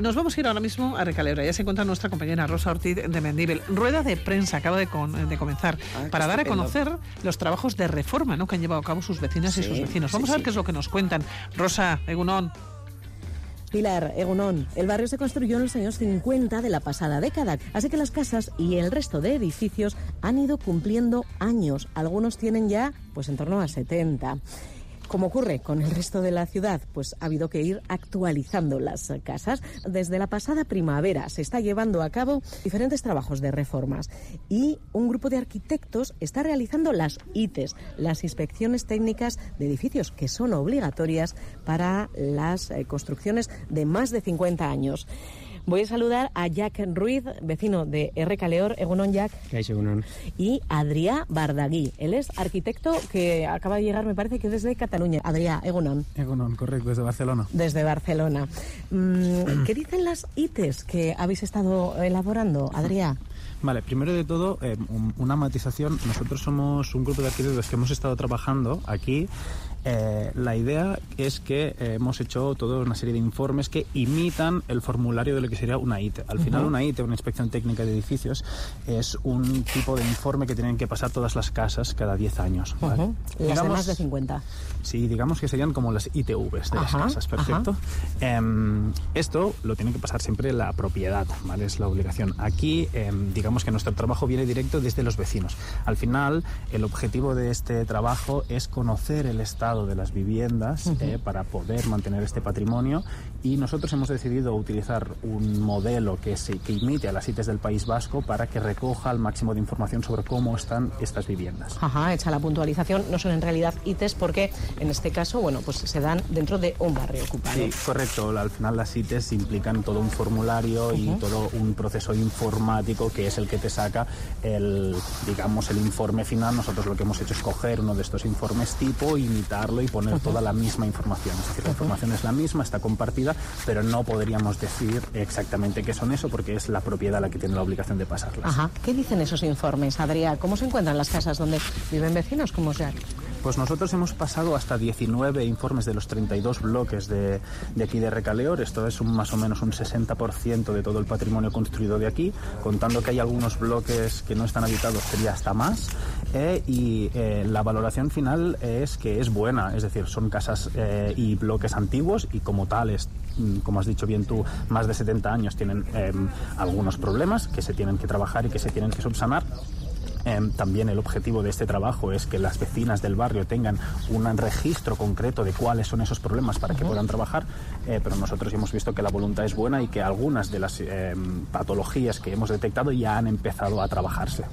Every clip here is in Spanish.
nos vamos a ir ahora mismo a Recalebra. Ya se encuentra nuestra compañera Rosa Ortiz de Mendibel. Rueda de prensa acaba de, comenzar ah, para dar a conocer los trabajos de reforma ¿no? que han llevado a cabo sus vecinas y sus vecinos. Vamos a ver qué es lo que nos cuentan. Rosa, Egunón. Pilar, Egunón, el barrio se construyó en los años 50 de la pasada década, así que las casas y el resto de edificios han ido cumpliendo años. Algunos tienen ya pues en torno a 70. Como ocurre con el resto de la ciudad, pues ha habido que ir actualizando las casas. Desde la pasada primavera se está llevando a cabo diferentes trabajos de reformas y un grupo de arquitectos está realizando las ITES, las inspecciones técnicas de edificios que son obligatorias para las eh, construcciones de más de 50 años. Voy a saludar a Jack Ruiz, vecino de R. Caleor, Egunon Jack. Egunon. Y Adrià Bardagui. Él es arquitecto que acaba de llegar, me parece que desde Cataluña. Adrià, Egunon. Egunon, correcto, desde Barcelona. Desde Barcelona. Mm, ¿Qué dicen las ITES que habéis estado elaborando, Adrià? Vale, primero de todo, eh, una matización. Nosotros somos un grupo de arquitectos que hemos estado trabajando aquí eh, la idea es que eh, hemos hecho toda una serie de informes que imitan el formulario de lo que sería una ITE. Al final, una ITE, una inspección técnica de edificios, es un tipo de informe que tienen que pasar todas las casas cada 10 años. Las más de 50. Sí, digamos que serían como las ITVs de las casas, perfecto. Em, esto lo tiene que pasar siempre la propiedad, ¿vale? Es la obligación. Aquí, em, digamos que nuestro trabajo viene directo desde los vecinos. Al final, el objetivo de este trabajo es conocer el estado de las viviendas eh, para poder mantener este patrimonio y nosotros hemos decidido utilizar un modelo que, se, que imite a las ITES del País Vasco para que recoja el máximo de información sobre cómo están estas viviendas. Ajá, hecha la puntualización, no son en realidad ITES porque en este caso, bueno, pues se dan dentro de un barrio ocupado. Sí, correcto. Al final las ITES implican todo un formulario y todo un proceso informático que es el que te saca el, digamos, el informe final. Nosotros lo que hemos hecho es coger uno de estos informes tipo, imitar y poner toda la misma información. Es decir, la información es la misma, está compartida, pero no podríamos decir exactamente qué son eso porque es la propiedad la que tiene la obligación de pasarlas. Ajá. ¿Qué dicen esos informes, Adrián? ¿Cómo se encuentran las casas donde viven vecinos como Jack? Pues nosotros hemos pasado hasta 19 informes de los 32 bloques de, aquí de Recaleor. Esto es un, más o menos un 60% de todo el patrimonio construido de aquí. Contando que hay algunos bloques que no están habitados, sería hasta más. Eh, y eh, la valoración final es que es buena. Es decir, son casas eh, y bloques antiguos y como tales mm, como has dicho bien tú, más de 70 años tienen algunos problemas que se tienen que trabajar y que se tienen que subsanar Em, también el objetivo de este trabajo es que las vecinas del barrio tengan un registro concreto de cuáles son esos problemas para que puedan trabajar, eh, pero nosotros hemos visto que la voluntad es buena y que algunas de las em, patologías que hemos detectado ya han empezado a trabajarse.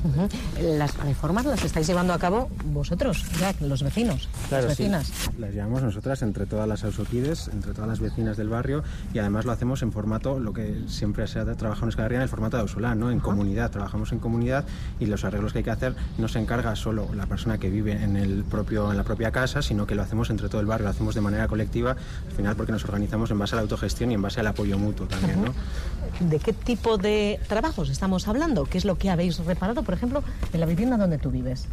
Las reformas las estáis llevando a cabo vosotros, ya los vecinos, las vecinas. Las llevamos nosotras entre todas las ausoquides, entre todas las vecinas del barrio y además lo hacemos en formato, lo que siempre se ha trabajado en Escalarría, en el formato de Ausolán, ¿no? en comunidad. Trabajamos en comunidad y los arreglos hay que hacer no se encarga solo la persona que vive en, el propio, en la propia casa, sino que lo hacemos entre todo el barrio, lo hacemos de manera colectiva, al final porque nos organizamos en base a la autogestión y en base al apoyo mutuo también. ¿De qué tipo de trabajos estamos hablando? ¿Qué es lo que habéis reparado, por ejemplo, en la vivienda donde tú vives?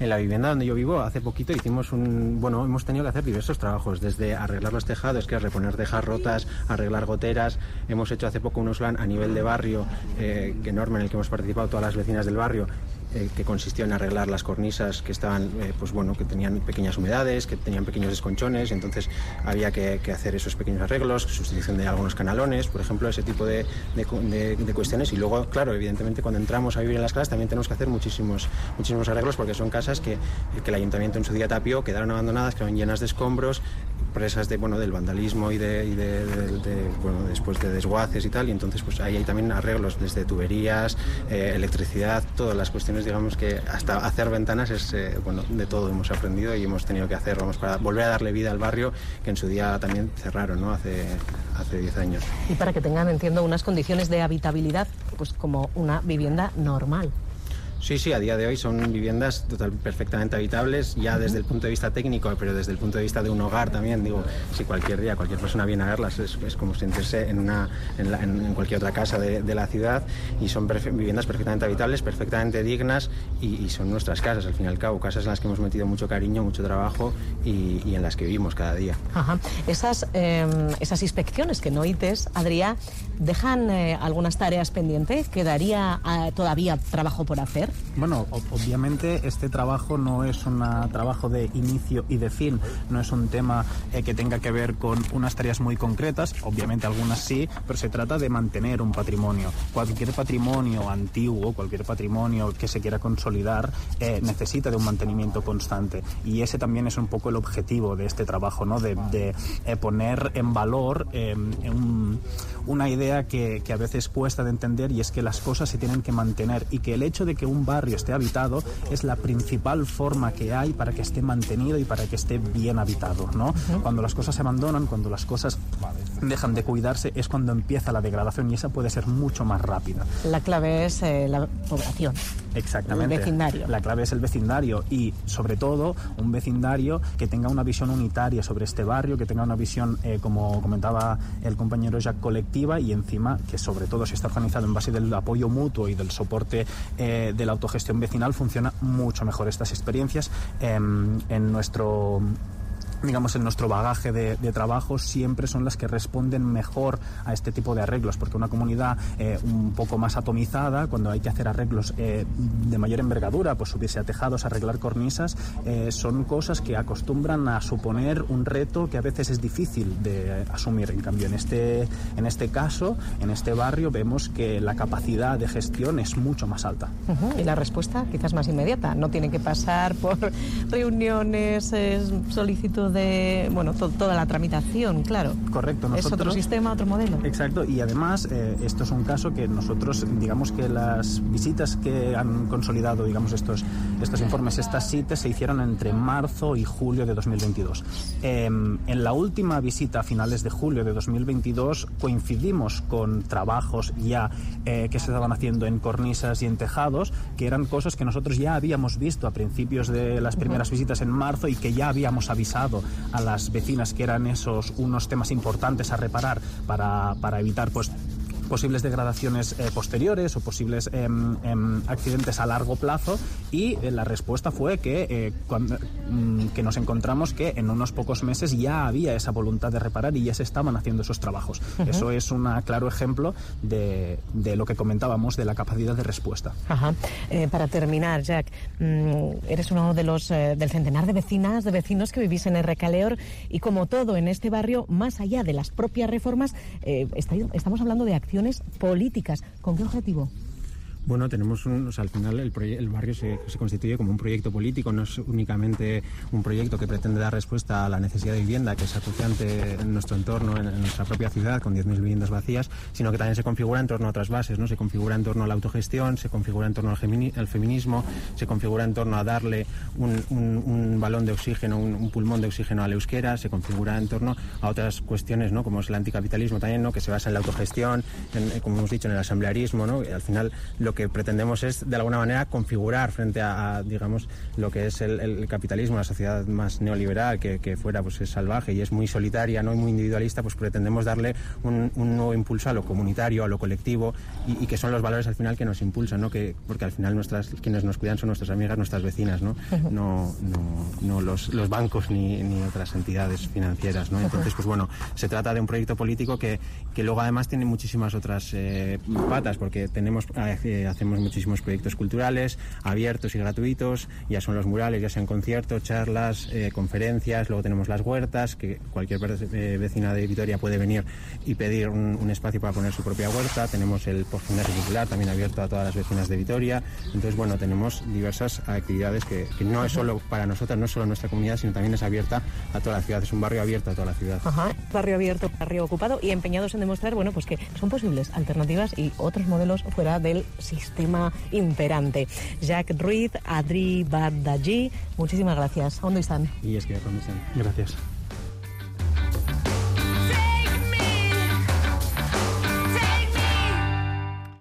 En la vivienda donde yo vivo, hace poquito hicimos un. Bueno, hemos tenido que hacer diversos trabajos, desde arreglar los tejados, que es reponer tejas rotas, arreglar goteras. Hemos hecho hace poco unos plan a nivel de barrio eh, enorme en el que hemos participado todas las vecinas del barrio eh, que consistió en arreglar las cornisas que estaban, eh, pues bueno, que tenían pequeñas humedades, que tenían pequeños desconchones, entonces había que, hacer esos pequeños arreglos, sustitución de algunos canalones, por ejemplo, ese tipo de, de, cuestiones. Y luego, claro, evidentemente cuando entramos a vivir en las casas también tenemos que hacer muchísimos, muchísimos arreglos porque son casas que, el ayuntamiento en su día tapió, quedaron abandonadas, quedaron llenas de escombros, presas de, bueno, del vandalismo y, de, y de, bueno, después de desguaces y tal, y entonces pues ahí hay también arreglos desde tuberías, eh, electricidad, todas las cuestiones, digamos que hasta hacer ventanas es, eh, bueno, de todo hemos aprendido y hemos tenido que hacer, vamos, para volver a darle vida al barrio que en su día también cerraron, ¿no? Hace, hace 10 años. Y para que tengan, entiendo, unas condiciones de habitabilidad, pues como una vivienda normal. Sí, sí, a día de hoy son viviendas total, perfectamente habitables, ya desde el punto de vista técnico, pero desde el punto de vista de un hogar también. Digo, si cualquier día cualquier persona viene a verlas, es, como sentirse en, una, en, cualquier otra casa de, la ciudad y son viviendas perfectamente habitables, perfectamente dignas y, son nuestras casas, al fin y al cabo, casas en las que hemos metido mucho cariño, mucho trabajo y, en las que vivimos cada día. Ajá. Esas, em, esas inspecciones que no ITES, Adrià, ¿dejan eh, algunas tareas pendientes? ¿Quedaría eh, todavía trabajo por hacer? Bueno, obviamente este trabajo no es un trabajo de inicio y de fin, no es un tema eh, que tenga que ver con unas tareas muy concretas, obviamente algunas sí, pero se trata de mantener un patrimonio. Cualquier patrimonio antiguo, cualquier patrimonio que se quiera consolidar, eh, necesita de un mantenimiento constante. Y ese también es un poco el objetivo de este trabajo, ¿no? de, eh, poner en valor una idea que, que a veces cuesta de entender y es que las cosas se tienen que mantener y que el hecho de que un barrio esté habitado es la principal forma que hay para que esté mantenido y para que esté bien habitado. ¿no? Cuando las cosas se abandonan, cuando las cosas dejan de cuidarse, es cuando empieza la degradación y esa puede ser mucho más rápida. La clave es eh, la población. Exactamente. El vecindario. La clave es el vecindario y, sobre todo, un vecindario que tenga una visión unitaria sobre este barrio, que tenga una visión, eh, como comentaba el compañero Jack, colectiva y encima que, sobre todo, si está organizado en base del apoyo mutuo y del soporte eh, de la autogestión vecinal, funciona mucho mejor estas experiencias em, en nuestro digamos, en nuestro bagaje de, trabajo siempre son las que responden mejor a este tipo de arreglos, porque una comunidad eh, un poco más atomizada, cuando hay que hacer arreglos eh, de mayor envergadura, pues subirse a tejados, arreglar cornisas, eh, son cosas que acostumbran a suponer un reto que a veces es difícil de asumir. En cambio, en este, en este caso, en este barrio, vemos que la capacidad de gestión es mucho más alta. Y la respuesta quizás más inmediata, no tiene que pasar por reuniones, solicitud de, bueno, toda la tramitación, claro. Correcto. Nosotros, es otro sistema, otro modelo. Exacto, y además eh, esto es un caso que nosotros, digamos que las visitas que han consolidado, digamos, estos, estos informes, estas citas se hicieron entre marzo y julio de 2022. Em, en la última visita a finales de julio de 2022 coincidimos con trabajos ya eh, que se estaban haciendo en cornisas y en tejados, que eran cosas que nosotros ya habíamos visto a principios de las primeras visitas en marzo y que ya habíamos avisado a las vecinas que eran esos unos temas importantes a reparar para, para evitar pues posibles degradaciones eh, posteriores o posibles em, accidentes a largo plazo y eh, la respuesta fue que, eh, cuando, mm, que nos encontramos que en unos pocos meses ya había esa voluntad de reparar y ya se estaban haciendo esos trabajos. Eso es un claro ejemplo de, de, lo que comentábamos de la capacidad de respuesta. Ajá. para terminar, Jack, mm, eres uno de los del centenar de vecinas, de vecinos que vivís en el Recaleor y como todo en este barrio, más allá de las propias reformas, estamos hablando de acciones políticas. ¿Con qué objetivo? Bueno, tenemos un, o sea, al final el, el barrio se, constituye como un proyecto político, no es únicamente un proyecto que pretende dar respuesta a la necesidad de vivienda que es acuciante en nuestro entorno, en, nuestra propia ciudad, con 10.000 viviendas vacías, sino que también se configura en torno a otras bases, ¿no? Se configura en torno a la autogestión, se configura en torno al, feminismo, se configura en torno a darle un, balón de oxígeno, un, pulmón de oxígeno al euskera, se configura en torno a otras cuestiones, ¿no? Como es el anticapitalismo también, ¿no? Que se basa en la autogestión, en, como hemos dicho, en el asamblearismo, ¿no? al final lo que pretendemos es, de alguna manera, configurar frente a, digamos, lo que es el, capitalismo, la sociedad más neoliberal, que, fuera pues es salvaje y es muy solitaria, no y muy individualista, pues pretendemos darle un, nuevo impulso a lo comunitario, a lo colectivo, y, que son los valores al final que nos impulsan, ¿no? Que, porque al final nuestras, quienes nos cuidan son nuestras amigas, nuestras vecinas, ¿no? No, no, los, los, bancos ni, ni, otras entidades financieras, ¿no? Entonces, pues bueno, se trata de un proyecto político que, que luego además tiene muchísimas otras eh, patas, porque tenemos, eh, hacemos muchísimos proyectos culturales abiertos y gratuitos, ya son los murales, ya sean conciertos, charlas, eh, conferencias, luego tenemos las huertas, que cualquier eh, vecina de Vitoria puede venir y pedir un, espacio para poner su propia huerta, tenemos el postgimnasio popular también abierto a todas las vecinas de Vitoria, entonces bueno, tenemos diversas actividades que, no es solo para nosotras, no es solo nuestra comunidad, sino también es abierta a toda la ciudad, es un barrio abierto a toda la ciudad. barrio abierto, barrio ocupado y empeñados en demostrar, bueno, pues que son posibles alternativas y otros modelos fuera del sistema imperante. Jacques Ruiz, Adri Bardagí, muchísimas gracias. ¿Dónde están? Y es que, ¿dónde están? Gracias.